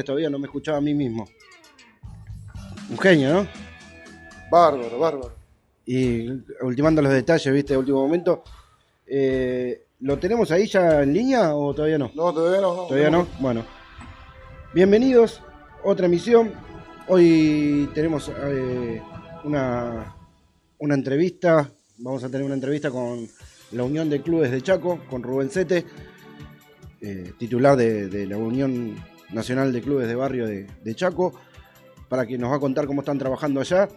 todavía no me escuchaba a mí mismo. Un genio, ¿no? Bárbaro, bárbaro. Y ultimando los detalles, viste, de último momento. Eh, ¿Lo tenemos ahí ya en línea o todavía no? No, todavía no. no ¿Todavía no? Bueno. Bienvenidos, otra emisión. Hoy tenemos eh, una, una entrevista. Vamos a tener una entrevista con la Unión de Clubes de Chaco, con Rubén Sete, eh, titular de, de la Unión Nacional de Clubes de Barrio de, de Chaco, para que nos va a contar cómo están trabajando allá.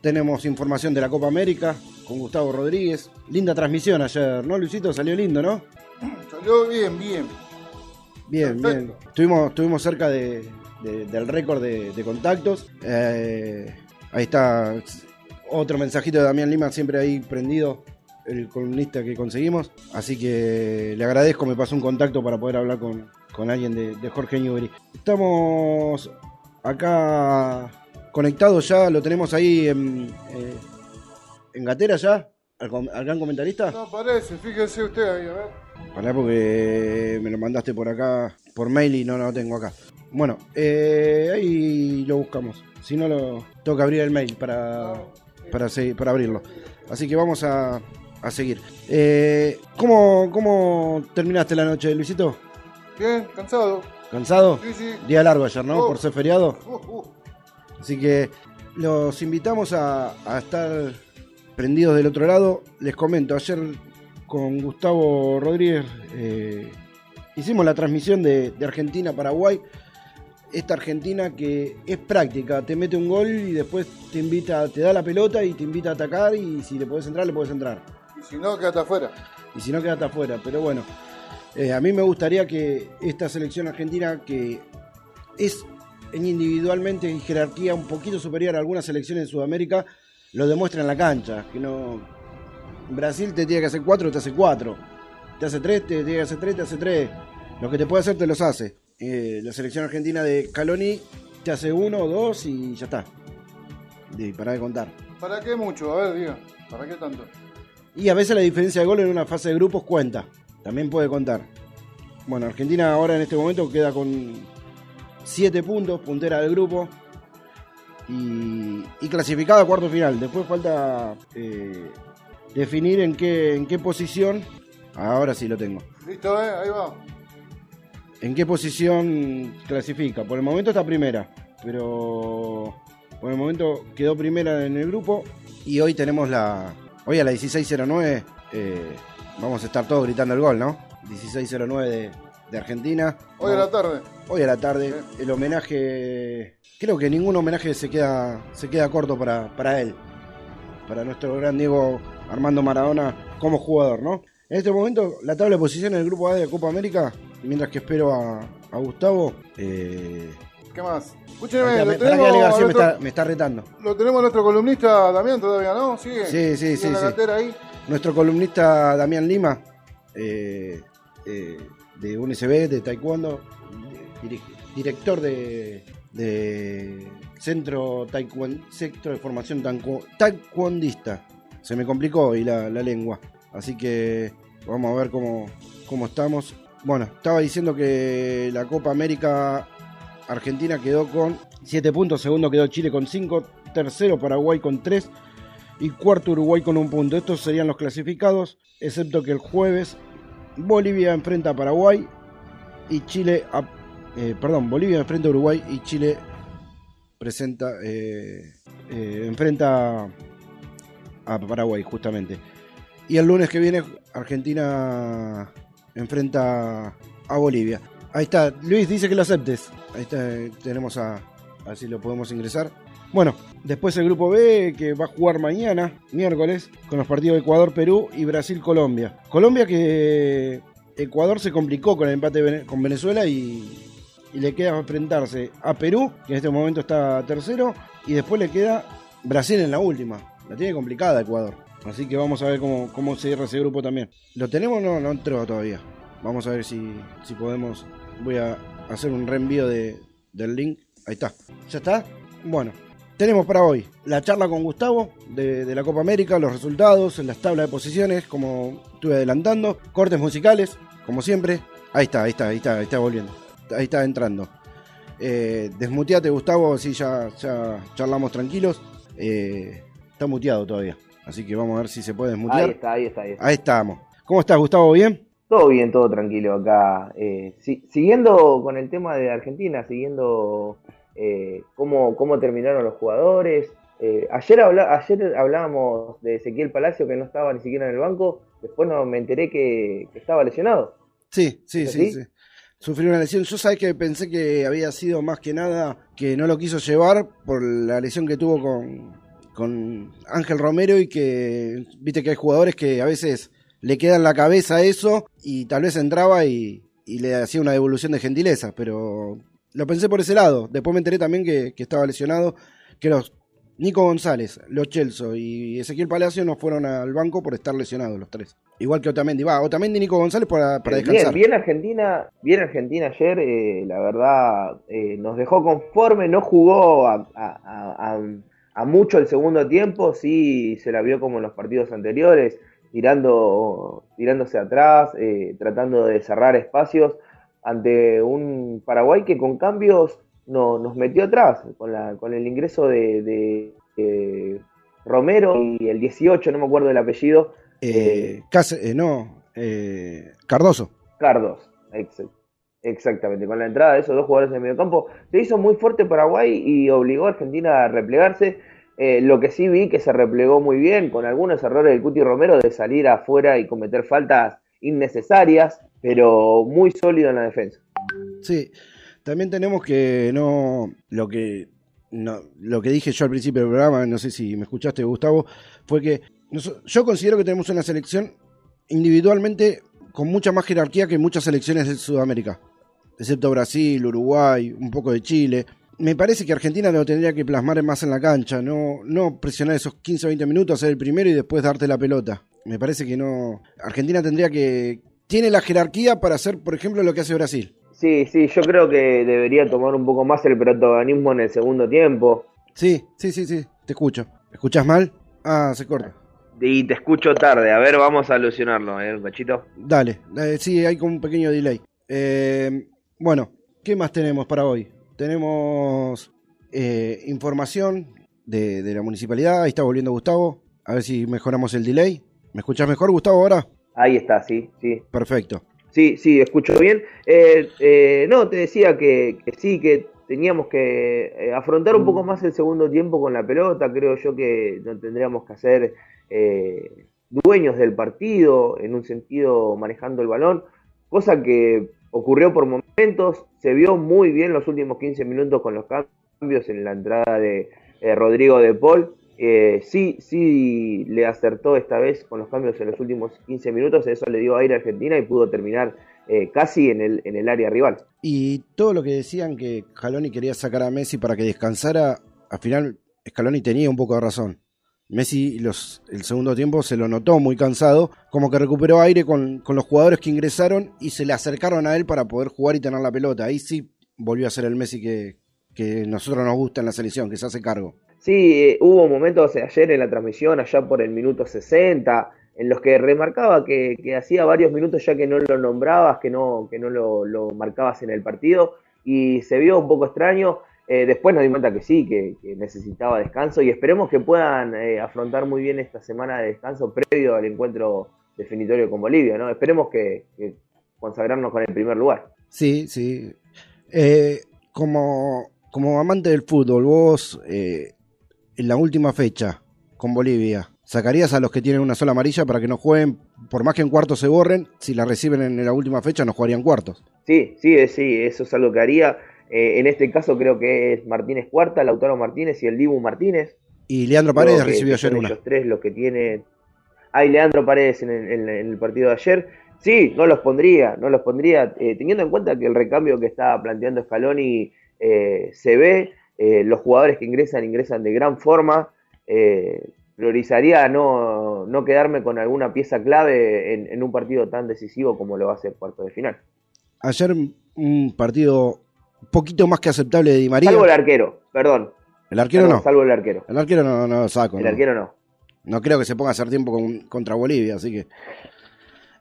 Tenemos información de la Copa América con Gustavo Rodríguez. Linda transmisión ayer, ¿no, Luisito? Salió lindo, ¿no? Salió bien, bien. Bien, Perfecto. bien. Estuvimos, estuvimos cerca de, de- del récord de, de contactos. Eh, ahí está otro mensajito de Damián Lima, siempre ahí prendido, el columnista que conseguimos. Así que le agradezco, me pasó un contacto para poder hablar con, con alguien de, de Jorge Newbery. Estamos acá conectados ya, lo tenemos ahí en, eh, en Gatera ya, al, gran comentarista. No parece, fíjese usted ahí, a ver. Pará porque me lo mandaste por acá, por mail y no lo tengo acá. Bueno, eh, ahí lo buscamos. Si no, lo tengo que abrir el mail para, para, para abrirlo. Así que vamos a, a seguir. Eh, ¿cómo, ¿Cómo terminaste la noche, Luisito? Bien, cansado. ¿Cansado? Sí, sí. Día largo ayer, ¿no? Oh. Por ser feriado. Uh, uh. Así que los invitamos a, a estar prendidos del otro lado. Les comento, ayer con Gustavo Rodríguez eh, hicimos la transmisión de, de Argentina-Paraguay. Esta Argentina que es práctica, te mete un gol y después te invita, te da la pelota y te invita a atacar y si le puedes entrar, le puedes entrar. Y si no, quédate afuera. Y si no, quédate afuera. Pero bueno, eh, a mí me gustaría que esta selección argentina, que es en individualmente en jerarquía un poquito superior a algunas selecciones de Sudamérica, lo demuestre en la cancha. Que no. Brasil te tiene que hacer cuatro, te hace cuatro. Te hace tres, te tiene que hacer tres, te hace tres. Lo que te puede hacer, te los hace. Eh, la selección argentina de Caloni te hace uno dos y ya está. Y para de contar. ¿Para qué mucho? A ver, diga. ¿Para qué tanto? Y a veces la diferencia de gol en una fase de grupos cuenta. También puede contar. Bueno, Argentina ahora en este momento queda con 7 puntos, puntera del grupo. Y, y clasificada a cuarto final. Después falta eh, definir en qué, en qué posición. Ahora sí lo tengo. ¿Listo, eh? Ahí va. ¿En qué posición clasifica? Por el momento está primera, pero por el momento quedó primera en el grupo y hoy tenemos la... Hoy a la 16.09 eh, vamos a estar todos gritando el gol, ¿no? 16.09 de, de Argentina. Hoy a la tarde. Hoy a la tarde, el homenaje... Creo que ningún homenaje se queda, se queda corto para, para él, para nuestro gran Diego Armando Maradona como jugador, ¿no? En este momento, la tabla de posiciones del Grupo A de la Copa América, mientras que espero a, a Gustavo. Eh, ¿Qué más? Escúcheme, me- nuestro, está, me está retando. lo tenemos a nuestro columnista Damián todavía, ¿no? ¿Sigue? Sí, sí, ¿Sigue sí, en la sí. ahí? Nuestro columnista Damián Lima, eh, eh, de UNSB, de Taekwondo, director de, Centro, Taekwondo, Centro de Formación Taekwo- Taekwondista. Se me complicó hoy la, la lengua, así que vamos a ver cómo, cómo estamos. Bueno, estaba diciendo que la Copa América Argentina quedó con 7 puntos, segundo quedó Chile con 5, tercero Paraguay con 3 y cuarto Uruguay con un punto. Estos serían los clasificados, excepto que el jueves Bolivia enfrenta a Paraguay y Chile, eh, perdón, Bolivia enfrenta a Uruguay y Chile presenta, eh, eh, enfrenta a Paraguay justamente. Y el lunes que viene Argentina enfrenta a Bolivia. Ahí está, Luis dice que lo aceptes. Ahí está, tenemos a, a ver si lo podemos ingresar. Bueno, después el grupo B que va a jugar mañana, miércoles, con los partidos de Ecuador-Perú y Brasil-Colombia. Colombia que Ecuador se complicó con el empate con Venezuela y, y le queda enfrentarse a Perú, que en este momento está tercero, y después le queda Brasil en la última. La tiene complicada Ecuador. Así que vamos a ver cómo, cómo cierra ese grupo también. ¿Lo tenemos o no? No entró todavía. Vamos a ver si, si podemos. Voy a hacer un reenvío de, del link. Ahí está. ¿Ya está? Bueno. Tenemos para hoy la charla con Gustavo de, de la Copa América, los resultados, las tablas de posiciones, como estuve adelantando, cortes musicales, como siempre. Ahí está, ahí está, ahí está, ahí está volviendo. Ahí está entrando. Eh, desmuteate, Gustavo, así ya, ya charlamos tranquilos. Eh, está muteado todavía, así que vamos a ver si se puede desmutear. Ahí está, ahí está, ahí está. Ahí estamos. ¿Cómo estás, Gustavo? ¿Bien? Todo bien, todo tranquilo acá. Eh, si- siguiendo con el tema de Argentina, siguiendo eh, cómo, cómo terminaron los jugadores. Eh, ayer, habla- ayer hablábamos de Ezequiel Palacio que no estaba ni siquiera en el banco. Después no, me enteré que, que estaba lesionado. Sí, sí, ¿Es sí, sí. Sufrió una lesión. Yo sabés que pensé que había sido más que nada que no lo quiso llevar por la lesión que tuvo con, con Ángel Romero y que, viste que hay jugadores que a veces le queda en la cabeza eso y tal vez entraba y, y le hacía una devolución de gentileza, pero lo pensé por ese lado. Después me enteré también que, que estaba lesionado, que los Nico González, Los Chelso y Ezequiel Palacio no fueron al banco por estar lesionados los tres. Igual que Otamendi. Va, Otamendi y Nico González para, para bien, descansar. bien Argentina, bien Argentina ayer, eh, la verdad, eh, nos dejó conforme, no jugó a, a- a- a- a mucho el segundo tiempo, sí se la vio como en los partidos anteriores, tirando, tirándose atrás, eh, tratando de cerrar espacios ante un Paraguay que con cambios no, nos metió atrás, con, la, con el ingreso de, de- de Romero y el 18, no me acuerdo del apellido, Eh, Cáce- eh, no, eh, Cardoso. Cardos, ex- exactamente. Con la entrada de esos dos jugadores en el mediocampo, se hizo muy fuerte Paraguay y obligó a Argentina a replegarse. Eh, lo que sí vi que se replegó muy bien, con algunos errores del Cuti Romero de salir afuera y cometer faltas innecesarias, pero muy sólido en la defensa. Sí, también tenemos que no lo que no, lo que dije yo al principio del programa, no sé si me escuchaste Gustavo, fue que yo considero que tenemos una selección individualmente con mucha más jerarquía que muchas selecciones de Sudamérica, excepto Brasil, Uruguay, un poco de Chile. Me parece que Argentina lo tendría que plasmar más en la cancha, no, no presionar esos 15 o 20 minutos, hacer el primero y después darte la pelota. Me parece que no. Argentina tendría que. Tiene la jerarquía para hacer, por ejemplo, lo que hace Brasil. Sí, sí, yo creo que debería tomar un poco más el protagonismo en el segundo tiempo. Sí, sí, sí, sí, te escucho. ¿Me escuchás mal? Ah, se corta. Y te escucho tarde, a ver, vamos a solucionarlo, ¿eh, cachito? Dale, eh, sí, hay como un pequeño delay. Eh, bueno, ¿qué más tenemos para hoy? Tenemos eh, información de, de la municipalidad, ahí está volviendo Gustavo, a ver si mejoramos el delay. ¿Me escuchás mejor, Gustavo, ahora? Ahí está, sí, sí. Perfecto. Sí, sí, escucho bien. Eh, eh, no, te decía que, que sí, que teníamos que eh, afrontar un poco más el segundo tiempo con la pelota. Creo yo que no tendríamos que hacer eh, dueños del partido, en un sentido manejando el balón, cosa que ocurrió por momentos. Se vio muy bien los últimos 15 minutos con los cambios en la entrada de Rodrigo de Paul. Eh, sí, sí le acertó esta vez con los cambios en los últimos 15 minutos, eso le dio aire a Argentina y pudo terminar eh, casi en el, en el área rival. Y todo lo que decían que Scaloni quería sacar a Messi para que descansara, al final Scaloni tenía un poco de razón. Messi los, el segundo tiempo se lo notó muy cansado, como que recuperó aire con, con los jugadores que ingresaron y se le acercaron a él para poder jugar y tener la pelota. Ahí sí volvió a ser el Messi que, que nosotros nos gusta en la selección, que se hace cargo. Sí, eh, hubo momentos ayer en la transmisión, allá por el minuto 60, en los que remarcaba que, hacía varios minutos ya que no lo nombrabas, que no, que no lo, lo marcabas en el partido, y se vio un poco extraño. Eh, después nos dimos cuenta que sí, que, necesitaba descanso, y esperemos que puedan eh, afrontar muy bien esta semana de descanso previo al encuentro definitorio con Bolivia, ¿no? Esperemos que, que consagrarnos con el primer lugar. Sí, sí. Eh, como, como amante del fútbol, vos en la última fecha con Bolivia, ¿sacarías a los que tienen una sola amarilla para que no jueguen, por más que en cuartos se borren, si la reciben en la última fecha no jugarían cuartos? Sí, sí, eh, sí, eso es algo que haría. Eh, en este caso creo que es Martínez Cuarta, Lautaro Martínez y el Dibu Martínez. Y Leandro Paredes recibió ayer una. Ellos tres los que tienen. Hay Leandro Paredes en el, en- en el partido de ayer. Sí, no los pondría, no los pondría, eh, teniendo en cuenta que el recambio que está planteando Scaloni eh, se ve, eh, los jugadores que ingresan ingresan de gran forma. eh, priorizaría no, no quedarme con alguna pieza clave en, en un partido tan decisivo como lo va a ser cuarto de final. Ayer un partido un poquito más que aceptable de Di María. Salvo el arquero, perdón. El arquero Perdón, no. Salvo el arquero. El arquero no, no lo saco. El no. arquero no. No creo que se ponga a hacer tiempo con- contra Bolivia, así que.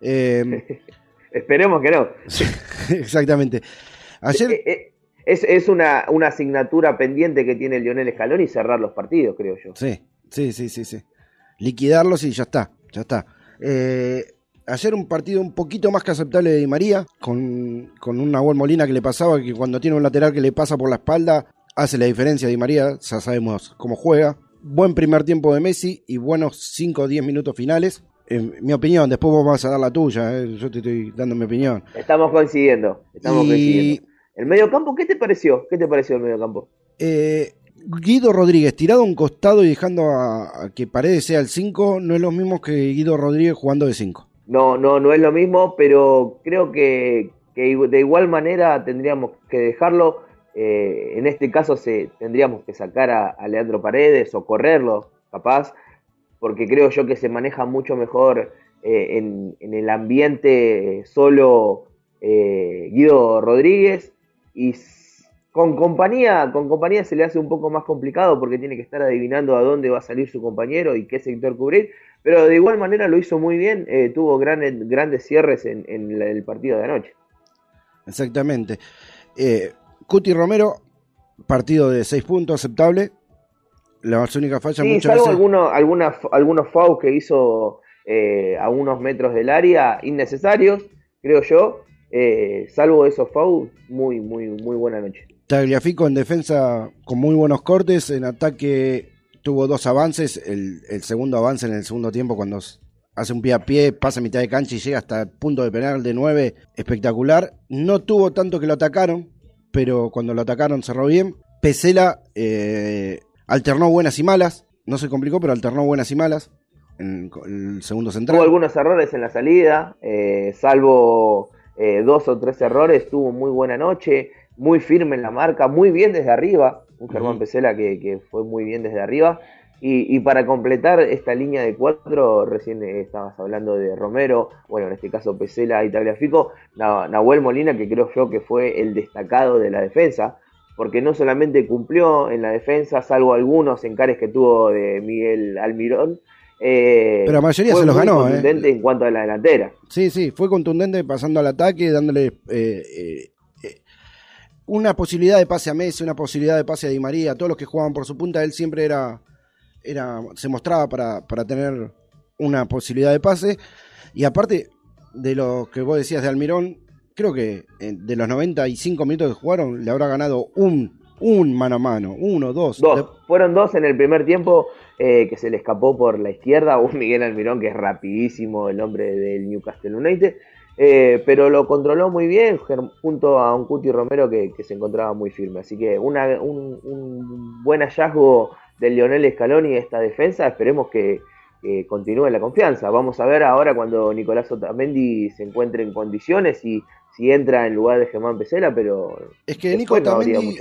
Eh, Esperemos que no. exactamente. Ayer. Eh, es, es una, una asignatura pendiente que tiene Lionel Scaloni cerrar los partidos, creo yo. Sí, sí, sí, sí, sí. Liquidarlos y ya está, ya está. Eh, ayer un partido un poquito más que aceptable de Di María, con, con un Nahuel Molina que le pasaba, que cuando tiene un lateral que le pasa por la espalda, hace la diferencia Di María, ya sabemos cómo juega. Buen primer tiempo de Messi y buenos 5 o 10 minutos finales. En mi opinión, después vos vas a dar la tuya, eh, yo te estoy dando mi opinión. Estamos coincidiendo, estamos Y- coincidiendo. ¿El medio campo qué te pareció? ¿Qué te pareció el medio campo? Eh, Guido Rodríguez tirado a un costado y dejando a, a que Paredes sea el 5 no es lo mismo que Guido Rodríguez jugando de 5. No, no, no es lo mismo, pero creo que, que de igual manera tendríamos que dejarlo. eh, en este caso se, tendríamos que sacar a, a Leandro Paredes o correrlo, capaz, porque creo yo que se maneja mucho mejor eh, en, en el ambiente solo eh, Guido Rodríguez y con compañía, con compañía se le hace un poco más complicado porque tiene que estar adivinando a dónde va a salir su compañero y qué sector cubrir. Pero de igual manera lo hizo muy bien, eh, tuvo grandes, grandes cierres en, el partido de anoche. Exactamente. Eh, Cuti Romero, partido de 6 puntos, aceptable. Las únicas fallas Sí, muchas salvo veces. algunos, algunas, algunos fouls que hizo eh, a unos metros del área innecesarios, creo yo. Eh, salvo esos fouls, muy, muy, muy buena noche. Tagliafico en defensa con muy buenos cortes. En ataque tuvo dos avances. El, el segundo avance en el segundo tiempo cuando hace un pie a pie, pasa a mitad de cancha y llega hasta el punto de penal de 9. Espectacular. No tuvo tanto que lo atacaron, pero cuando lo atacaron cerró bien. Pesela eh, alternó buenas y malas. No se complicó, pero alternó buenas y malas. En el segundo central. Tuvo algunos errores en la salida, eh, salvo eh, dos o tres errores, tuvo muy buena noche, muy firme en la marca, muy bien desde arriba. Un Germán Ujú. Pesela que, que fue muy bien desde arriba. Y, y para completar esta línea de cuatro, recién eh, estabas hablando de Romero, bueno, en este caso Pesela y Tagliafico, Na- Nahuel Molina, que creo yo que fue el destacado de la defensa, porque no solamente cumplió en la defensa, salvo algunos encares que tuvo de Miguel Almirón, eh, Pero la mayoría fue se los muy ganó, ¿eh? contundente en cuanto a la delantera. Sí, sí, fue contundente pasando al ataque, dándole eh, eh, eh, una posibilidad de pase a Messi, una posibilidad de pase a Di María, todos los que jugaban por su punta, él siempre era, era se mostraba para, para tener una posibilidad de pase. Y aparte de lo que vos decías de Almirón, creo que de los 95 minutos que jugaron, le habrá ganado un, un mano a mano, uno, dos. Dos. Fueron dos en el primer tiempo eh, que se le escapó por la izquierda. Un Miguel Almirón que es rapidísimo, el hombre del Newcastle United. eh, pero lo controló muy bien junto a un Cuti Romero que, que se encontraba muy firme. Así que una- un, un buen hallazgo del Lionel Scaloni esta defensa. Esperemos que, que continúe la confianza. Vamos a ver ahora cuando Nicolás Otamendi se encuentre en condiciones y si entra en lugar de Germán Pesela, pero Es que Nico Tamendi.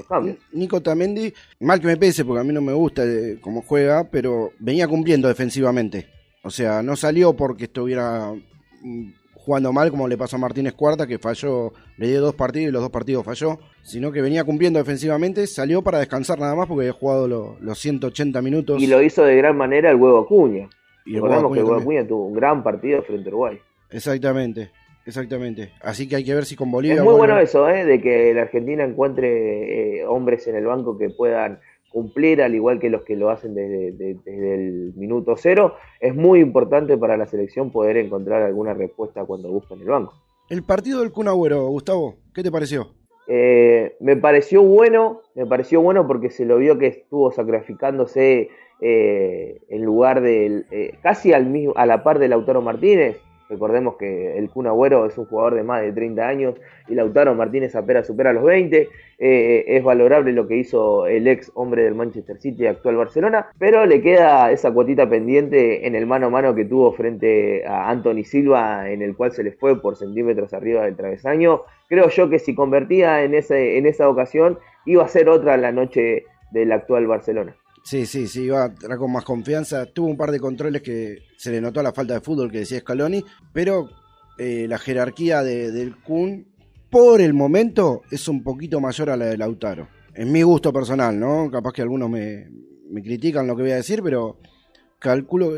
Nico Tamendi, mal que me pese porque a mí no me gusta eh, cómo juega, pero venía cumpliendo defensivamente. O sea, no salió porque estuviera mm, jugando mal como le pasó a Martínez Cuarta, que falló, le dio dos partidos y los dos partidos falló, sino que venía cumpliendo defensivamente, salió para descansar nada más porque había jugado lo- los 180 minutos. Y lo hizo de gran manera el huevo Acuña. y el Recordemos que el huevo. Acuña tuvo un gran partido frente a Uruguay. Exactamente, exactamente. Así que hay que ver si con Bolivia... Es muy bueno eso, ¿eh? de que la Argentina encuentre eh, hombres en el banco que puedan cumplir, al igual que los que lo hacen desde, de- desde el minuto cero. Es muy importante para la selección poder encontrar alguna respuesta cuando buscan el banco. El partido del Kun Agüero, Gustavo, ¿qué te pareció? Eh, me pareció bueno, me pareció bueno porque se lo vio que estuvo sacrificándose eh, en lugar del, eh, casi al mismo, a la par de Lautaro Martínez. Recordemos que el Kun Agüero es un jugador de más de 30 años y Lautaro Martínez apenas supera los 20. Eh, es valorable lo que hizo el ex hombre del Manchester City, actual Barcelona, pero le queda esa cuotita pendiente en el mano a mano que tuvo frente a Anthony Silva, en el cual se le fue por centímetros arriba del travesaño. Creo yo que si convertía en, ese, en esa ocasión, iba a ser otra la noche del actual Barcelona. Sí, sí, sí, iba con más confianza. Tuvo un par de controles que se le notó la falta de fútbol que decía Scaloni, pero eh, la jerarquía de- del Kun por el momento es un poquito mayor a la de Lautaro. En mi gusto personal, ¿no? Capaz que algunos me, me critican lo que voy a decir, pero calculo...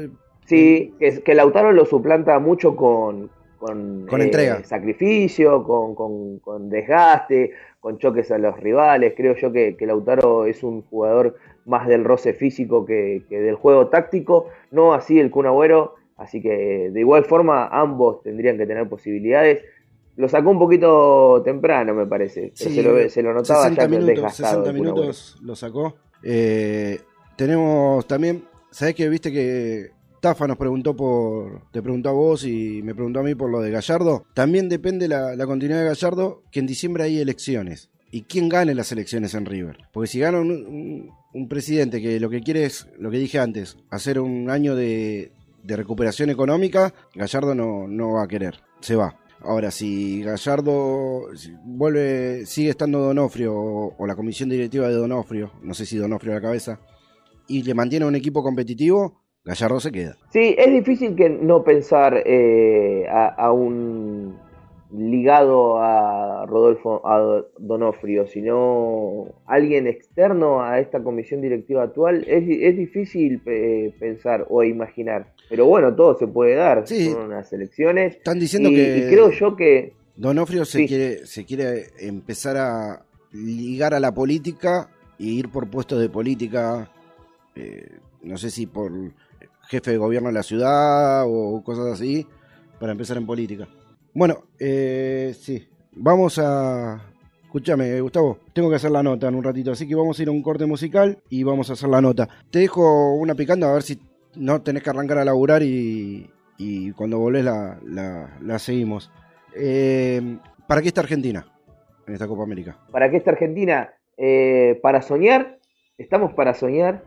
Sí, que, que Lautaro lo suplanta mucho con, con, Con entrega. sacrificio, con, con- con desgaste, con choques a los rivales. Creo yo que, que Lautaro es un jugador más del roce físico que, que del juego táctico, no así el Kun Agüero, así que de igual forma ambos tendrían que tener posibilidades. Lo sacó un poquito temprano, me parece, Sí, se, lo, ve- se lo notaba 60 ya minutos, desgastado. 60 el Kun Agüero. minutos lo sacó. Eh, tenemos también, ¿sabés que viste que Tafa nos preguntó por, te preguntó a vos y me preguntó a mí por lo de Gallardo? También depende la, la continuidad de Gallardo, que en diciembre hay elecciones. ¿Y quién gane las elecciones en River? Porque si gana un, presidente que lo que quiere es, lo que dije antes, hacer un año de, recuperación económica, Gallardo no, no va a querer, se va. Ahora, si Gallardo vuelve, sigue estando Donofrio o, la comisión directiva de Donofrio, no sé si Donofrio a la cabeza, y le mantiene un equipo competitivo, Gallardo se queda. Sí, es difícil que no pensar eh, a un ligado a Rodolfo a Donofrio, sino alguien externo a esta comisión directiva actual, es, es difícil eh, pensar o imaginar. Pero bueno, todo se puede dar, Sí. son unas elecciones. Están diciendo y, que y creo yo que Donofrio se, Sí. quiere, se quiere empezar a ligar a la política y ir por puestos de política, eh, no sé si por jefe de gobierno de la ciudad o cosas así, para empezar en política. Bueno, eh, sí, vamos a... Escúchame, Gustavo, tengo que hacer la nota en un ratito, así que vamos a ir a un corte musical y vamos a hacer la nota. Te dejo una picando a ver si no tenés que arrancar a laburar y, y cuando volvés la, la, seguimos. Eh, ¿Para qué está Argentina en esta Copa América? para que esta Argentina, eh, para soñar, estamos para soñar,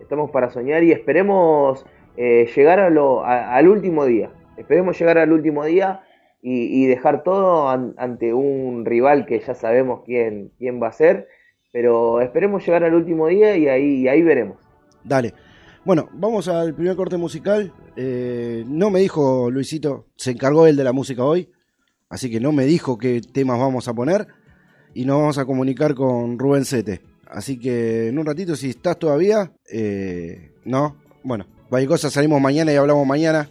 estamos para soñar y esperemos eh, llegar a lo, a- al último día. Esperemos llegar al último día y, dejar todo an- ante un rival que ya sabemos quién, quién va a ser, pero esperemos llegar al último día y ahí, y ahí veremos. Dale. Bueno, vamos al primer corte musical. Eh, no me dijo Luisito, se encargó él de la música hoy, así que no me dijo qué temas vamos a poner y nos vamos a comunicar con Rubén Sete. Así que en un ratito, si estás todavía, eh, no, bueno, cualquier cosa salimos mañana y hablamos mañana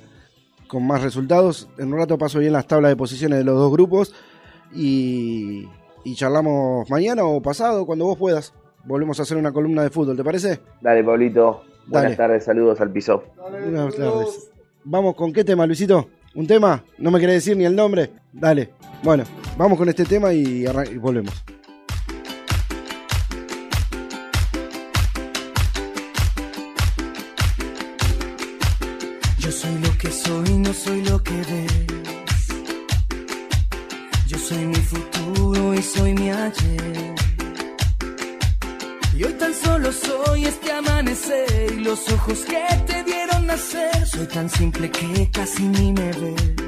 con más resultados. En un rato paso bien las tablas de posiciones de los dos grupos y, y charlamos mañana o pasado, cuando vos puedas. Volvemos a hacer una columna de fútbol, ¿te parece? Dale, Pablito. Buenas Dale. tardes, saludos al piso. Dale, Buenas saludos. tardes. Vamos con qué tema, Luisito. ¿Un tema? ¿No me querés decir ni el nombre? Dale. Bueno, vamos con este tema y, y volvemos. Soy, no soy lo que ves. Yo soy mi futuro y soy mi ayer. Y hoy tan solo soy este amanecer y los ojos que te vieron nacer. Soy tan simple que casi ni me ves.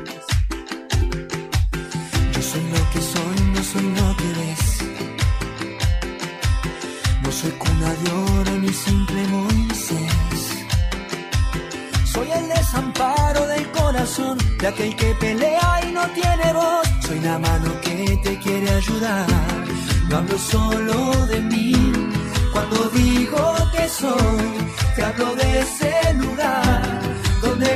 De aquel que pelea y no tiene voz. Soy la mano que te quiere ayudar. No hablo solo de mí. Cuando digo que soy, te hablo de ese lugar donde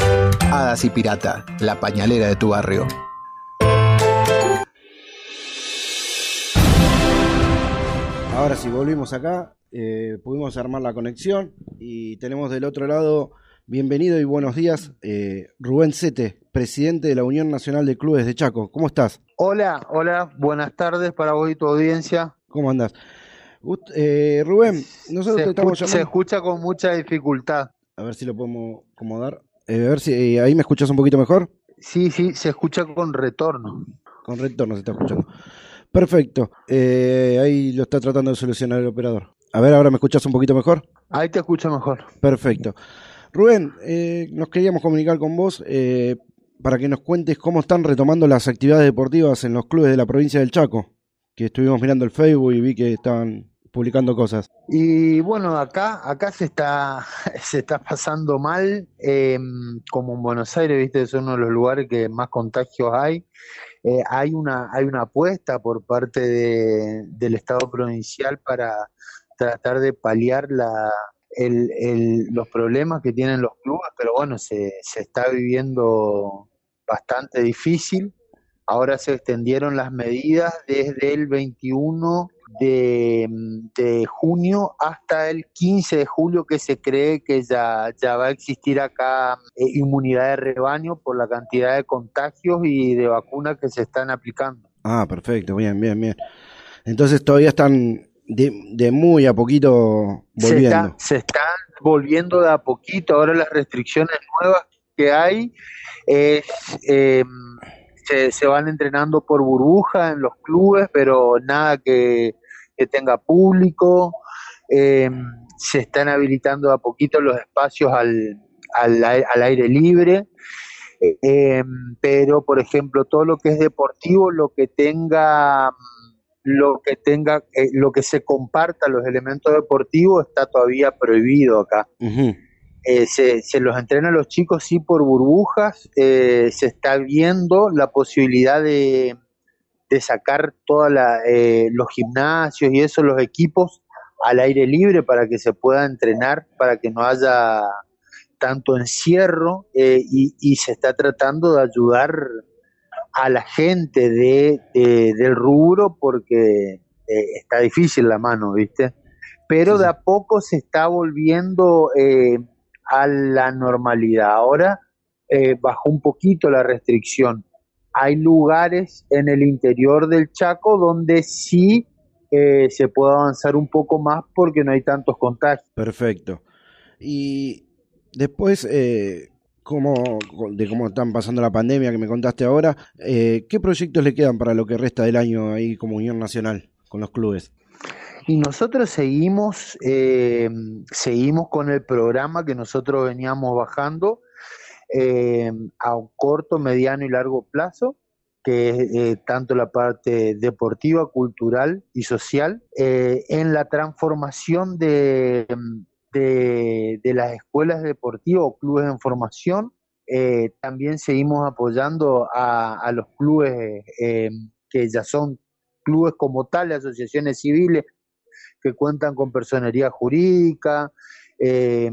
Y Pirata, la pañalera de tu barrio. Ahora sí, volvimos acá, eh, pudimos armar la conexión y tenemos del otro lado, bienvenido y buenos días, eh, Rubén Sete, presidente de la Unión Nacional de Clubes de Chaco. ¿Cómo estás? Hola, hola, buenas tardes para vos y tu audiencia. ¿Cómo andás? Eh, Rubén, nosotros Se te estamos escucha, se llamando... escucha con mucha dificultad. A ver si lo podemos acomodar. Eh, a ver si eh, ahí me escuchas un poquito mejor. Sí, sí, se escucha con retorno. Con retorno se está escuchando. Perfecto. Eh, ahí lo está tratando de solucionar el operador. A ver, ahora me escuchas un poquito mejor. Ahí te escucho mejor. Perfecto. Rubén, nos queríamos comunicar con vos para que nos cuentes cómo están retomando las actividades deportivas en los clubes de la provincia del Chaco. Que estuvimos mirando el Facebook y vi que estaban publicando cosas. Y bueno, acá, acá se está, se está pasando mal, eh, como en Buenos Aires, viste, es uno de los lugares que más contagios hay. Eh, hay una, hay una apuesta por parte de- del Estado provincial para tratar de paliar la, el- los problemas que tienen los clubes, pero bueno, se, se está viviendo bastante difícil. Ahora se extendieron las medidas desde el 21 de, de junio hasta el 15 de julio, que se cree que ya, ya va a existir acá eh, inmunidad de rebaño por la cantidad de contagios y de vacunas que se están aplicando. Ah, perfecto, bien, bien, bien. Entonces todavía están de, de muy a poquito Se, volviendo. está- se están volviendo de a poquito. Ahora las restricciones nuevas que hay es, eh, se, van entrenando por burbuja en los clubes, pero nada que, tenga público. Eh, se están habilitando a poquito los espacios al, al, al aire libre. Eh, pero, por ejemplo, todo lo que es deportivo, lo que tenga lo que tenga, eh, lo que se comparta los elementos deportivos está todavía prohibido acá. Ujú. Eh, se, se los entrena a los chicos sí por burbujas, eh, se está viendo la posibilidad de, de sacar todos los gimnasios y eso, los equipos al aire libre para que se pueda entrenar, para que no haya tanto encierro eh, y, y se está tratando de ayudar a la gente de, de- del rubro porque eh, está difícil la mano, ¿viste? Pero sí. de a poco se está volviendo eh, a la normalidad. Ahora eh, bajó un poquito la restricción. Hay lugares en el interior del Chaco donde sí eh, se puede avanzar un poco más porque no hay tantos contagios. Perfecto. Y después, eh, cómo, de cómo están pasando la pandemia que me contaste ahora, eh, ¿qué proyectos le quedan para lo que resta del año ahí como Unión Nacional con los clubes? Y nosotros seguimos, eh, seguimos con el programa que nosotros veníamos bajando eh, a un corto, mediano y largo plazo, que es eh, tanto la parte deportiva, cultural y social, en la transformación de, de, las escuelas deportivas o clubes en formación. también seguimos apoyando a, los clubes que ya son clubes como tal, asociaciones civiles que cuentan con personería jurídica. eh,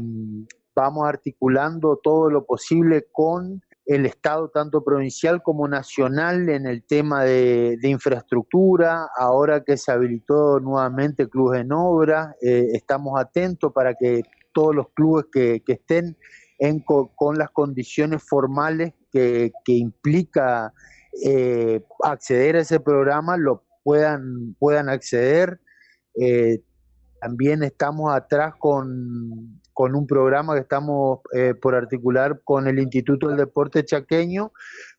vamos articulando todo lo posible con el Estado, tanto provincial como nacional, en el tema de, infraestructura. Ahora que se habilitó nuevamente Clubes en Obra, eh, estamos atentos para que todos los clubes que, estén en co- con las condiciones formales que, que implica eh, acceder a ese programa lo puedan, puedan acceder. Eh, también estamos atrás con, con un programa que estamos eh, por articular con el Instituto del Deporte Chaqueño,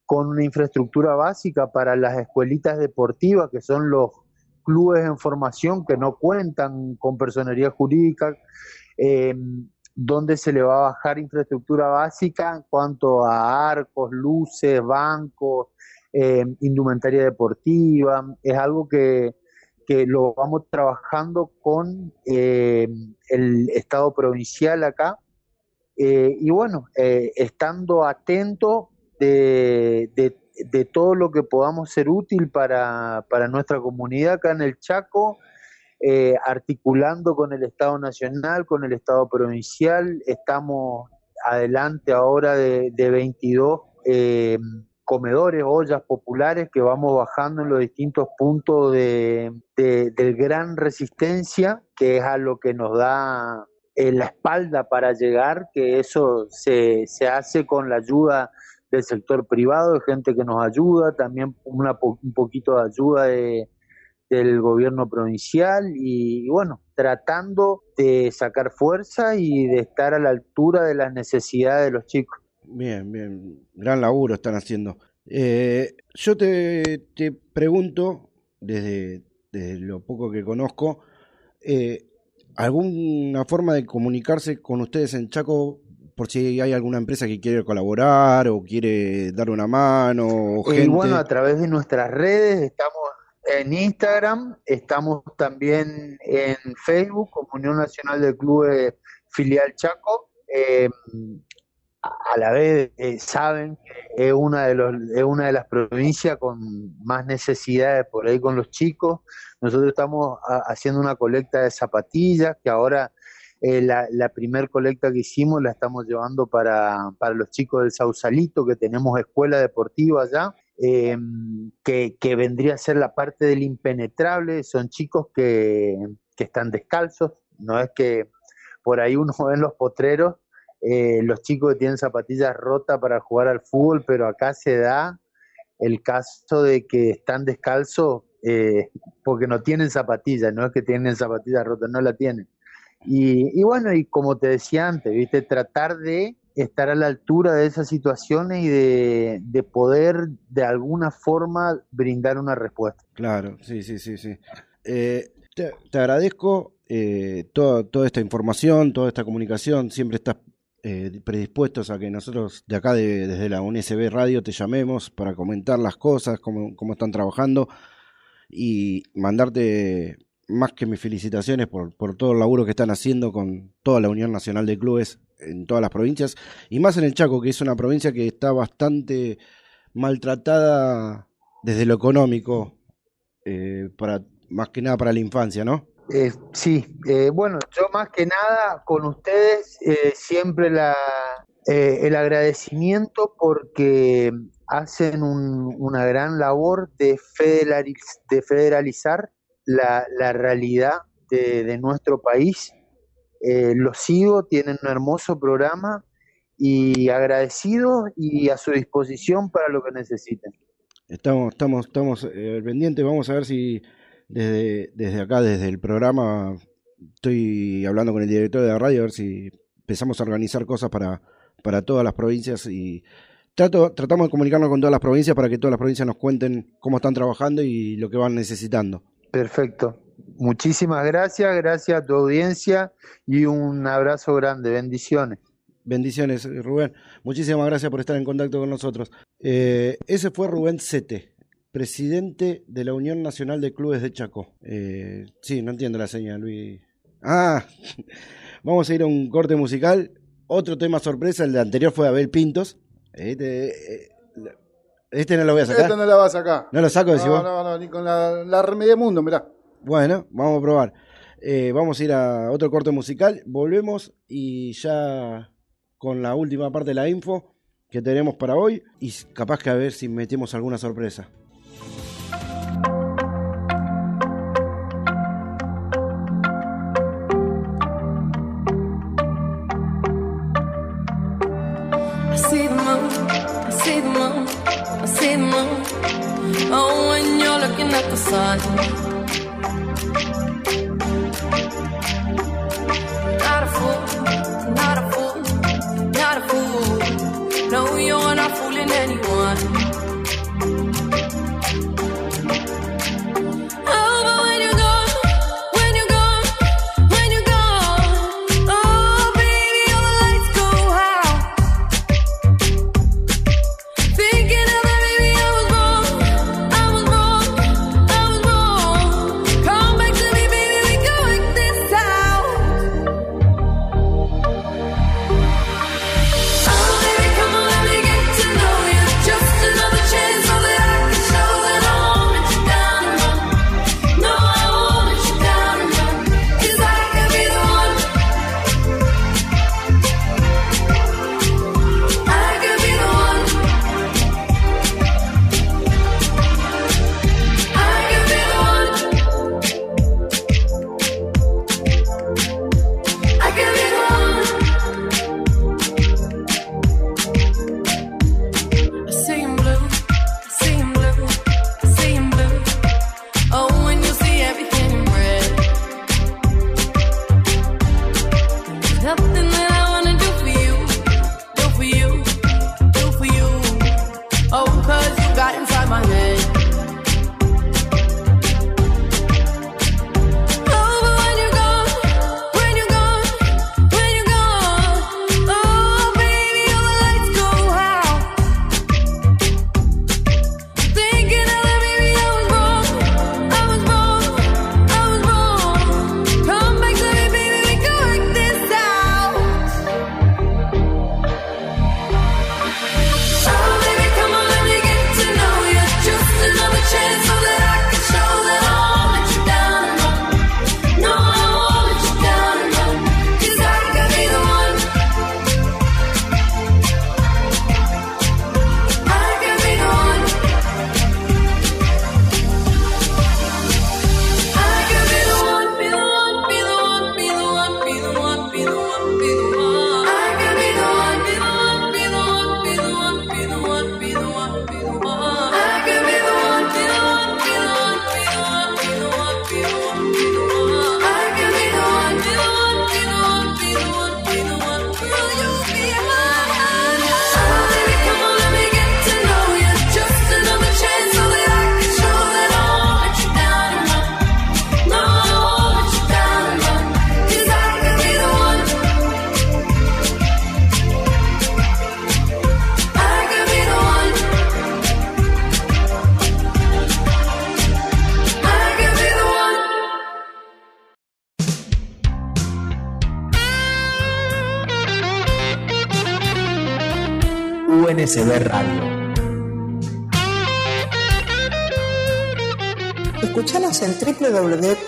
con una infraestructura básica para las escuelitas deportivas, que son los clubes en formación que no cuentan con personería jurídica, eh, donde se le va a bajar infraestructura básica en cuanto a arcos, luces, bancos, indumentaria deportiva. Es algo que, que lo vamos trabajando con eh, el Estado provincial acá. Eh, y bueno, estando atento de, de, de, todo lo que podamos ser útil para, para nuestra comunidad acá en el Chaco, eh, articulando con el Estado Nacional, con el Estado Provincial. Estamos adelante ahora de, 22 eh, comedores, ollas populares que vamos bajando en los distintos puntos de, del gran resistencia, que es a lo que nos da eh, la espalda para llegar, que eso se, se hace con la ayuda del sector privado, de gente que nos ayuda, también una, un poquito de ayuda de, del gobierno provincial y, bueno, tratando de sacar fuerza y de estar a la altura de las necesidades de los chicos. Bien, bien, gran laburo están haciendo. Eh, yo te, te pregunto, desde, lo poco que conozco, eh, ¿alguna forma de comunicarse con ustedes en Chaco por si hay alguna empresa que quiere colaborar o quiere dar una mano? O eh, bueno, a través de nuestras redes estamos en Instagram, estamos también en Facebook como Unión Nacional de Clubes Filial Chaco. Em, a la vez eh, saben que es una, de los, es una de las provincias con más necesidades por ahí con los chicos. Nosotros estamos haciendo una colecta de zapatillas que ahora eh, la, la primer colecta que hicimos la estamos llevando para, para los chicos del Sausalito, que tenemos escuela deportiva allá. Eh, que, vendría a ser la parte del impenetrable, son chicos que, están descalzos, no es que por ahí uno ve los potreros eh, los chicos que tienen zapatillas rotas para jugar al fútbol, pero acá se da el caso de que están descalzos eh, porque no tienen zapatillas, no es que tienen zapatillas rotas, no la tienen. Y, bueno, y como te decía antes, viste, tratar de estar a la altura de esas situaciones y de, poder de alguna forma brindar una respuesta. Claro, sí, sí, sí, sí. Eh, te, agradezco eh, toda, toda esta información, toda esta comunicación, siempre estás eh, predispuestos a que nosotros de acá, desde la UNSB Radio, te llamemos para comentar las cosas, cómo, cómo están trabajando y mandarte más que mis felicitaciones por, por todo el laburo que están haciendo con toda la Unión Nacional de Clubes en todas las provincias, y más en el Chaco, que es una provincia que está bastante maltratada desde lo económico, eh, para más que nada para la infancia, ¿no? Eh, sí, eh, bueno, yo más que nada con ustedes siempre la, el agradecimiento porque hacen una gran labor de, de federalizar la, la realidad de, nuestro país eh, los sigo, tienen un hermoso programa y agradecido y a su disposición para lo que necesiten. Estamos, estamos, estamos eh, pendientes, vamos a ver si desde, desde acá, desde el programa, estoy hablando con el director de la radio, a ver si empezamos a organizar cosas para, para todas las provincias y trato, tratamos de comunicarnos con todas las provincias para que todas las provincias nos cuenten cómo están trabajando y lo que van necesitando. Perfecto. Muchísimas gracias, gracias a tu audiencia y un abrazo grande, bendiciones. Bendiciones, Rubén. Muchísimas gracias por estar en contacto con nosotros. Eh, ese fue Rubén Sete, presidente de la Unión Nacional de Clubes de Chaco. Eh, sí, no entiendo la señal, Luis. Ah, vamos a ir a un corte musical. Otro tema sorpresa, el de anterior fue Abel Pintos. Este, eh, este no lo voy a sacar. Este no lo vas a sacar. ¿No lo saco, no, No, no, ni con la, la Remedia Mundo, mirá. Bueno, vamos a probar. Eh, vamos a ir a otro corte musical. Volvemos y ya con la última parte de la info que tenemos para hoy. Y capaz que a ver si metemos alguna sorpresa. sonho.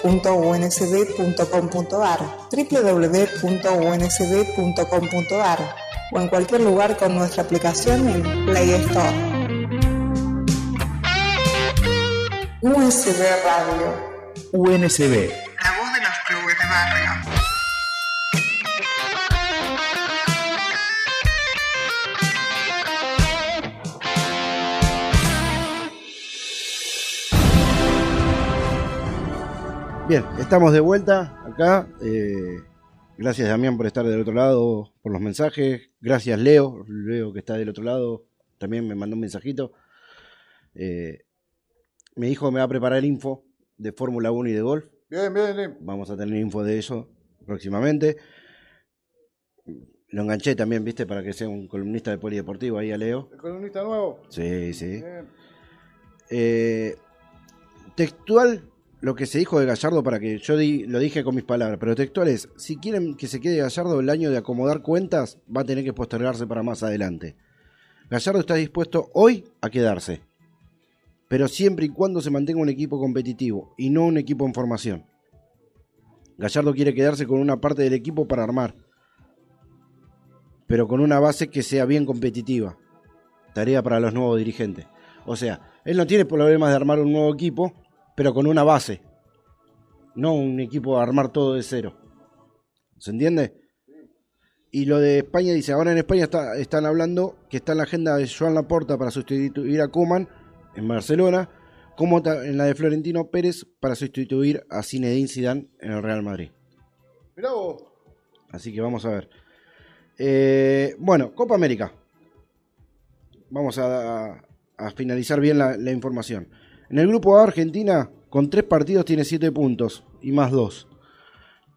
www.unsb.com.ar, www.unsb.com.ar o en cualquier lugar con nuestra aplicación en Play Store. USB Radio. UNSB. Bien, estamos de vuelta acá. eh, gracias Damián por estar del otro lado, por los mensajes. Gracias Leo, Leo que está del otro lado, también me mandó un mensajito. Eh, me dijo que me va a preparar el info de Fórmula 1 y de golf. Bien, bien, bien. Vamos a tener info de eso próximamente. Lo enganché también, viste, para que sea un columnista de polideportivo ahí a Leo. ¿El columnista nuevo? Sí, sí. Eh, textual lo que se dijo de Gallardo para que yo lo dije con mis palabras, pero textual es, si quieren que se quede Gallardo el año de acomodar cuentas, va a tener que postergarse para más adelante. Gallardo está dispuesto hoy a quedarse, pero siempre y cuando se mantenga un equipo competitivo y no un equipo en formación. Gallardo quiere quedarse con una parte del equipo para armar, pero con una base que sea bien competitiva. Tarea para los nuevos dirigentes. O sea, él no tiene problemas de armar un nuevo equipo, pero con una base. No un equipo a armar todo de cero. ¿Se entiende? Y lo de España dice, ahora en España está- están hablando que está en la agenda de Joan Laporta para sustituir a Koeman en Barcelona, como en la de Florentino Pérez para sustituir a Zinedine Zidane en el Real Madrid. Vos. Así que vamos a ver. Eh, bueno, Copa América. Vamos a, a finalizar bien la, la información. En el grupo A, Argentina, con tres partidos, tiene siete puntos y más dos.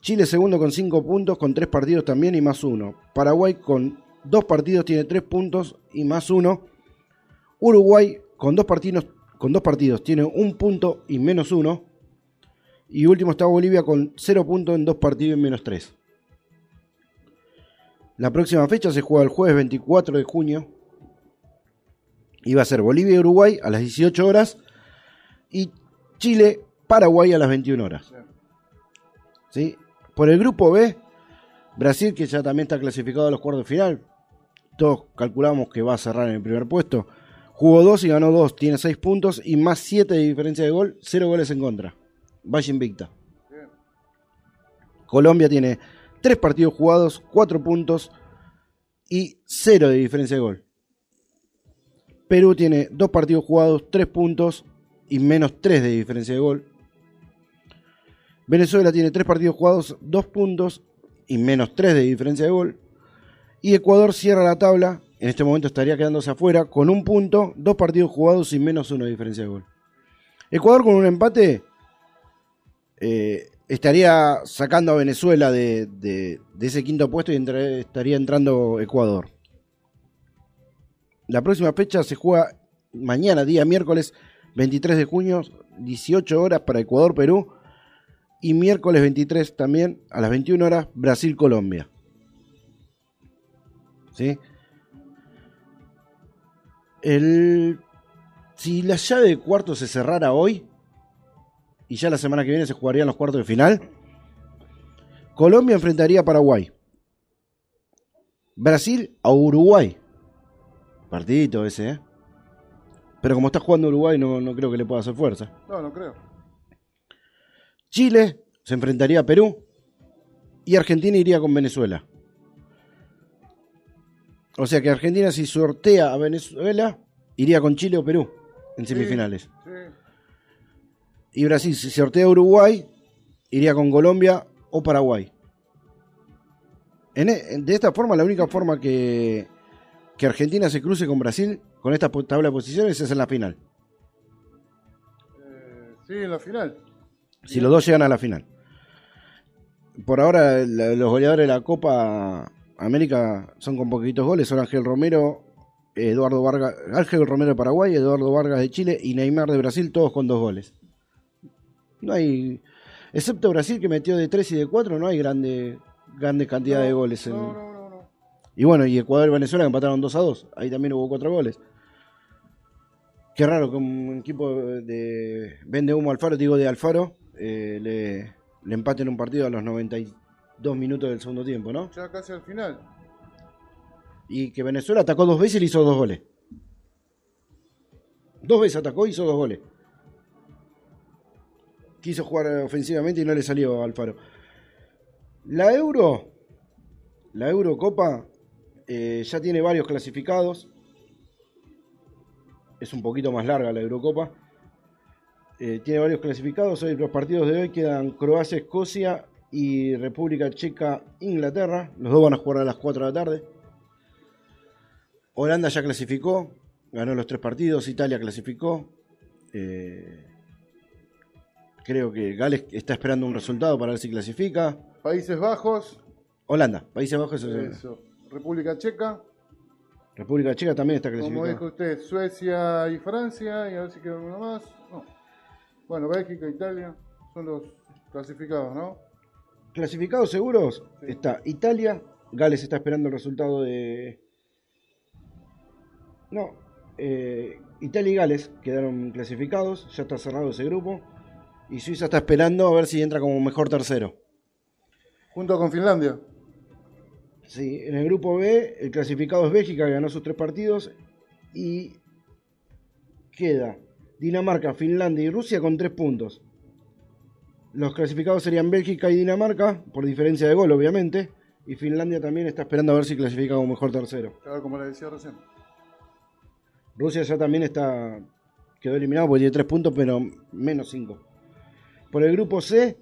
Chile, segundo, con cinco puntos, con tres partidos también y más uno. Paraguay, con dos partidos, tiene tres puntos y más uno. Uruguay, con dos partidos, con dos partidos tiene un punto y menos uno. Y último está Bolivia con cero puntos en dos partidos y menos tres. La próxima fecha se juega el jueves 24 de junio. Y va a ser Bolivia y Uruguay a las 18 horas. Y Chile, Paraguay a las 21 horas. ¿Sí? Por el grupo B, Brasil, que ya también está clasificado a los cuartos de final. Todos calculamos que va a cerrar en el primer puesto. Jugó 2 y ganó 2. Tiene 6 puntos y más 7 de diferencia de gol. 0 goles en contra. Vaya invicta. Colombia tiene 3 partidos jugados, 4 puntos y 0 de diferencia de gol. Perú tiene 2 partidos jugados, 3 puntos y menos 3 de diferencia de gol. Venezuela tiene 3 partidos jugados, 2 puntos y menos 3 de diferencia de gol. Y Ecuador cierra la tabla, en este momento estaría quedándose afuera, con un punto, 2 partidos jugados y menos 1 de diferencia de gol. Ecuador con un empate eh, estaría sacando a Venezuela de, ese quinto puesto y estaría entrando Ecuador. La próxima fecha se juega mañana, día miércoles 23 de junio, 18 horas para Ecuador-Perú. Y miércoles 23 también, a las 21 horas, Brasil-Colombia. ¿Sí? El, si la llave de cuarto se cerrara hoy, y ya la semana que viene se jugarían los cuartos de final, Colombia enfrentaría a Paraguay. Brasil a Uruguay. Partidito ese, ¿eh? Pero como está jugando Uruguay, no, no creo que le pueda hacer fuerza. No, no creo. Chile se enfrentaría a Perú y Argentina iría con Venezuela. O sea que Argentina si sortea a Venezuela iría con Chile o Perú en semifinales. Sí. Y Brasil si sortea a Uruguay iría con Colombia o Paraguay. En e- de esta forma la única forma que, que Argentina se cruce con Brasil con esta tabla de posiciones es en la final. Eh, sí, en la final. Si los dos llegan a la final. Por ahora, la- los goleadores de la Copa América son con poquitos goles. Son Ángel Romero, Eduardo Vargas, Ángel Romero de Paraguay, Eduardo Vargas de Chile y Neymar de Brasil, todos con dos goles. No hay, excepto Brasil que metió de 3 y de 4, no hay grande, grande cantidad de goles. en- No, no. Y bueno, y Ecuador y Venezuela que empataron 2 a 2. Ahí también hubo cuatro goles. Qué raro que un equipo de vende humo Alfaro, digo de Alfaro, eh, le, le empaten un partido a los 92 minutos del segundo tiempo, ¿no? Ya casi al final. Y que Venezuela atacó dos veces y le hizo dos goles. Dos veces atacó y hizo dos goles. Quiso jugar ofensivamente y no le salió a Alfaro. La Euro, la Eurocopa, eh, ya tiene varios clasificados. Es un poquito más larga la Eurocopa. Eh, tiene varios clasificados. Hoy los partidos de hoy quedan Croacia, Escocia y República Checa, Inglaterra. Los dos van a jugar a las 4 de la tarde. Holanda ya clasificó, ganó los tres partidos. Italia clasificó. Eh, creo que Gales está esperando un resultado para ver si clasifica. Países Bajos. Holanda, Países Bajos. Eso. República Checa. República Checa también está Como clasificada. dijo usted, Suecia y Francia. Y a ver si queda uno más. No. Bueno, Bélgica, Italia. Son los clasificados, ¿no? Clasificados seguros Sí. está Italia. Gales está esperando el resultado de. No. eh, Italia y Gales quedaron clasificados. Ya está cerrado ese grupo. Y Suiza está esperando a ver si entra como mejor tercero. Junto con Finlandia. Sí, en el grupo B, el clasificado es Bélgica, que ganó sus tres partidos. Y queda Dinamarca, Finlandia y Rusia con tres puntos. Los clasificados serían Bélgica y Dinamarca, por diferencia de gol, obviamente. Y Finlandia también está esperando a ver si clasifica como mejor tercero. Claro, como le decía recién. Rusia ya también está quedó eliminado porque tiene tres puntos, pero menos cinco. Por el grupo C,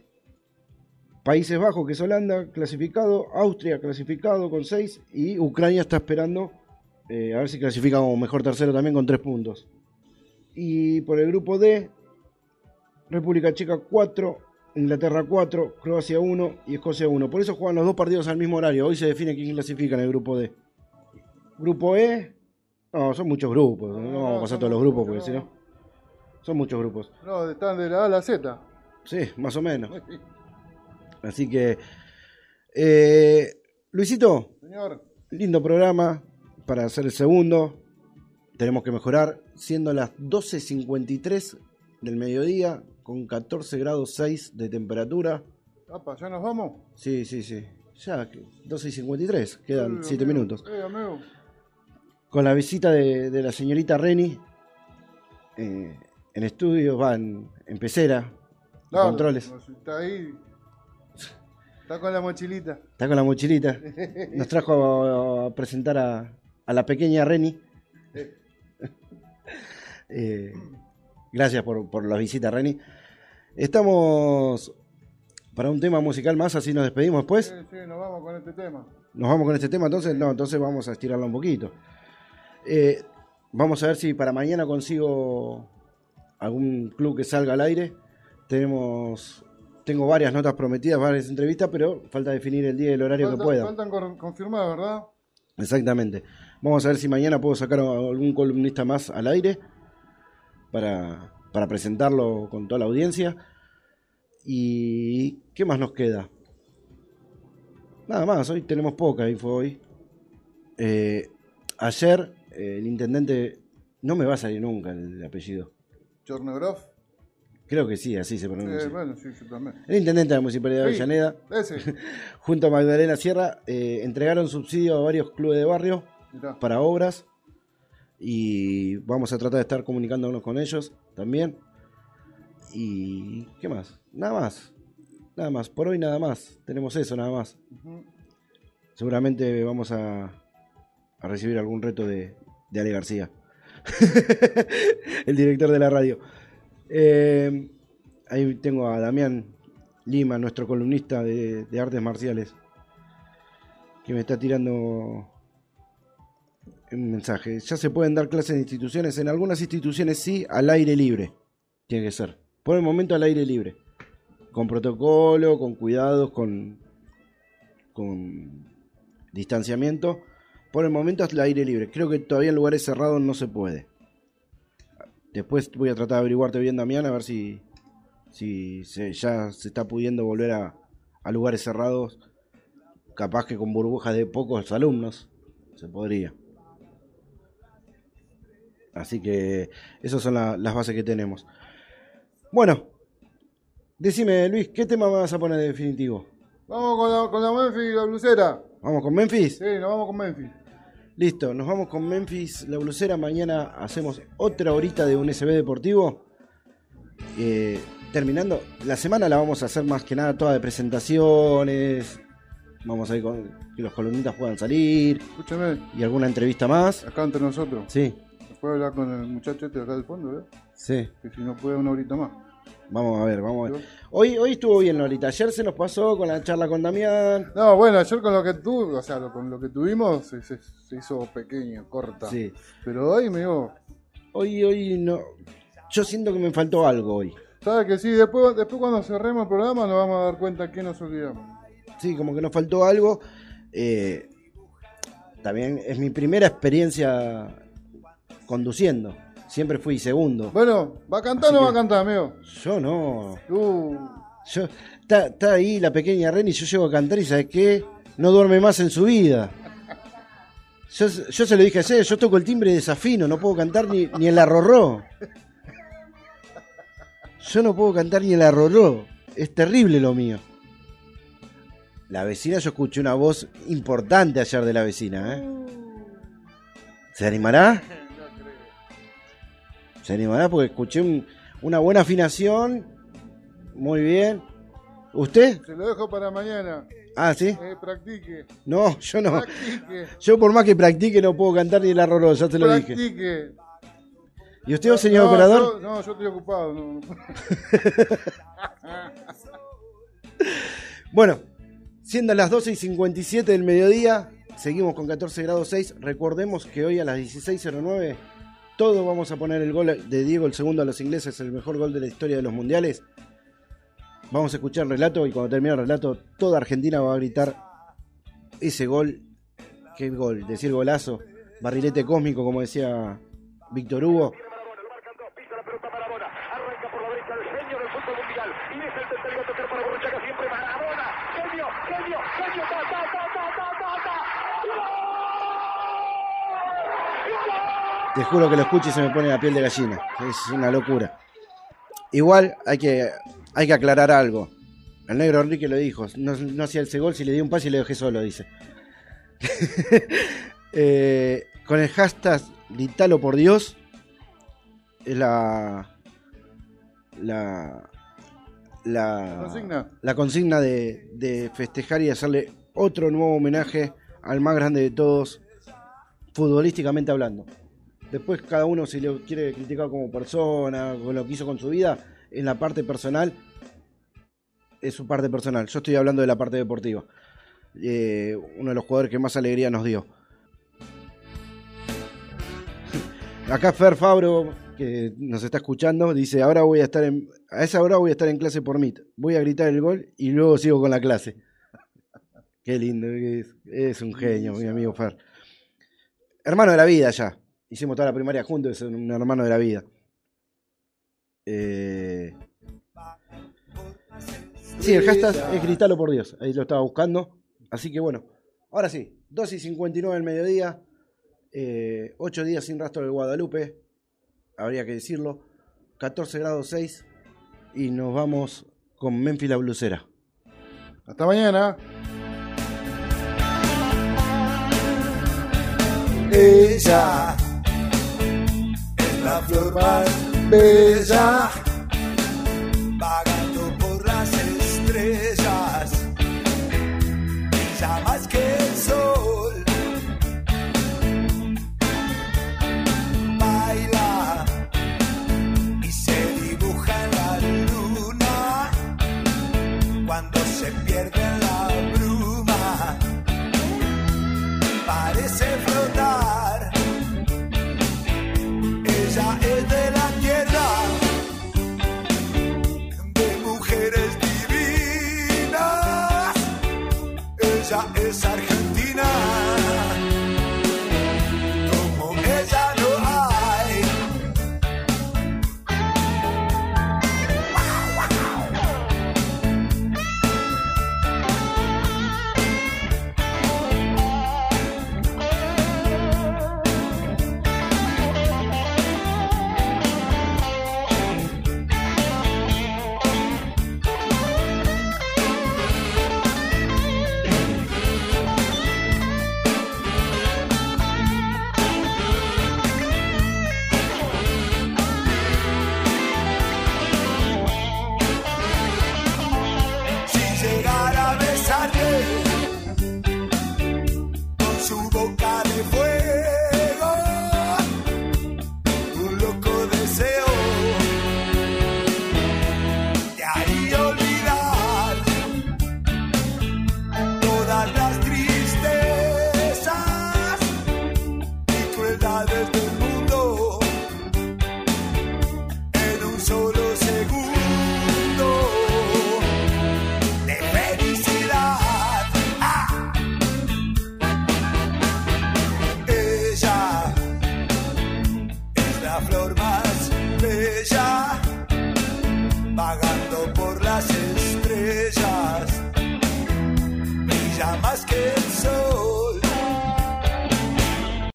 Países Bajos, que es Holanda, clasificado, Austria clasificado con seis y Ucrania está esperando eh, a ver si clasifica como mejor tercero también con tres puntos. Y por el grupo D, República Checa 4, Inglaterra 4, Croacia 1 y Escocia 1. Por eso juegan los dos partidos al mismo horario. Hoy se define quién clasifica en el grupo D. Grupo E, no, son muchos grupos. No, No, vamos a pasar todos los grupos porque si no. no. Son muchos grupos. No, están de la A a la Z. Sí, más o menos. Así que. eh, Luisito, Señor, lindo programa para hacer el segundo. Tenemos que mejorar. Siendo las 12.53 del mediodía, con 14 grados 6 de temperatura. apa, ¿ya nos vamos? Sí, sí, sí. Ya, que 12.53, quedan Eh, 7 amigo, minutos. Eh, amigo. Con la visita de, de la señorita Reni eh, en estudio, va en, en pecera, en Claro, controles. pues, Está ahí. Está con la mochilita. Está con la mochilita. Nos trajo a, presentar a, a la pequeña Reni. Eh, gracias por, por la visita, Reni. Estamos para un tema musical más, así nos despedimos después. Sí, sí, nos vamos con este tema. Nos vamos con este tema, entonces no, entonces vamos a estirarlo un poquito. Eh, vamos a ver si para mañana consigo algún club que salga al aire. Tenemos, tengo varias notas prometidas, varias entrevistas, pero falta definir el día y el horario que pueda. Faltan con- confirmadas, ¿verdad? Exactamente. Vamos a ver si mañana puedo sacar a algún columnista más al aire para, para presentarlo con toda la audiencia. ¿Y qué más nos queda? Nada más, hoy tenemos poca info hoy. Eh, ayer eh, el intendente, no me va a salir nunca el apellido. Chornograf. Creo que sí, así se Eh, pronuncia. bueno, sí, yo también. El intendente de la Municipalidad de Sí. Avellaneda, Ese. junto a Magdalena Sierra, eh, entregaron subsidio a varios clubes de barrio Mirá. para obras y vamos a tratar de estar comunicándonos con ellos también. ¿Y qué más? Nada más. Nada más. Por hoy nada más. Tenemos eso nada más. Seguramente vamos a, a recibir algún reto de, de Ale García, el director de la radio. Eh, ahí tengo a Damián Lima, nuestro columnista de, artes marciales, que me está tirando un mensaje. Ya se pueden dar clases en instituciones, en algunas instituciones sí, al aire libre. Tiene que ser. Por el momento al aire libre. Con protocolo, con cuidados, con, con distanciamiento. Por el momento al aire libre. Creo que todavía en lugares cerrados no se puede. Después voy a tratar de averiguarte bien, Damián, a ver si, si se- ya se está pudiendo volver a, a lugares cerrados. Capaz que con burbujas de pocos alumnos. se podría. Así que esas son la- las bases que tenemos. Bueno, decime Luis, ¿qué tema vas a poner de definitivo? Vamos con la, con la Memphis y la blusera. ¿Vamos con Memphis? Sí, nos vamos con Memphis. Listo, nos vamos con Memphis, la blusera. Mañana hacemos otra horita de un SB deportivo. Eh, terminando, la semana la vamos a hacer más que nada toda de presentaciones. Vamos a ir con que los columnistas puedan salir Escúchame, y alguna entrevista más. acá entre nosotros. Sí, ¿Se puede hablar con el muchacho este de acá del fondo, eh? sí. Que si no puede una horita más. Vamos a ver, vamos a ver. Hoy, hoy estuvo bien, Lolita. Ayer se nos pasó con la charla con Damián. No, bueno, ayer con lo que tu, o sea, con lo que tuvimos se, se- se hizo pequeño, corta. Sí. Pero hoy me digo, Hoy, hoy no. Yo siento que me faltó algo hoy. ¿sabes que sí? Después, después cuando cerremos el programa nos vamos a dar cuenta que nos olvidamos. Sí, como que nos faltó algo. Eh, también es mi primera experiencia conduciendo. Siempre fui segundo. Bueno, ¿va a cantar o no va a cantar, amigo? Yo no. Uh, Yo, está, está ahí la pequeña Reni, yo llego a cantar y ¿sabes qué? No duerme más en su vida. Yo, yo se lo dije ayer, yo toco el timbre de desafino, no puedo cantar ni, ni el arrorró. Yo no puedo cantar ni el arrorró. Es terrible lo mío. La vecina, yo escuché una voz importante ayer de la vecina, ¿eh? ¿Se animará? ¿Se animará? Porque escuché un- una buena afinación. Muy bien. ¿Usted? se lo dejo para mañana. Ah, ¿sí? Eh, practique. No, yo no. Practique. Yo por más que practique no puedo cantar ni el arroró, ya te lo dije. Practique. ¿Y usted, señor no, operador? Yo, no, yo estoy ocupado. no, no. Bueno, siendo las 12 y 57 del mediodía, seguimos con 14 grados 6. Recordemos que hoy a las 16.09 todos vamos a poner el gol de Diego, el segundo a los ingleses, el mejor gol de la historia de los mundiales. Vamos a escuchar el relato y cuando termine el relato, toda Argentina va a gritar ese gol. ¿Qué gol? Decir golazo. Barrilete cósmico, como decía Víctor Hugo. Te juro que lo escucho y se me pone la piel de gallina. Es una locura. Igual hay que, hay que aclarar algo. El negro Enrique lo dijo. No, no hacía ese gol si le di un pase y le dejé solo, dice. Eh, con el hashtag Gritalo por Dios. Es la. La. La Consigna. la consigna de, de festejar y hacerle otro nuevo homenaje al más grande de todos, futbolísticamente hablando. Después cada uno si lo quiere criticar como persona, con lo que hizo con su vida, en la parte personal, es su parte personal. Yo estoy hablando de la parte deportiva. Eh, uno de los jugadores que más alegría nos dio. Acá Fer Fabro, que nos está escuchando, dice, ahora voy a estar en, a esa hora voy a estar en clase por Meet. Voy a gritar el gol y luego sigo con la clase. Qué lindo, es un genio, mi amigo Fer. Hermano de la vida ya. Hicimos toda la primaria juntos, es un hermano de la vida. Eh, Sí, el hashtag es gritalo por Dios. Ahí lo estaba buscando. Así que bueno, ahora sí, 2 y 59 del mediodía. 8 días sin rastro del Guadalupe. Habría que decirlo. 14 grados 6. Y nos vamos con Memphis la blusera. Hasta mañana. Ella la flor más bella, vagando por las estrellas, brilla más que el sol. Baila y se dibuja la luna cuando se pierde imaginar.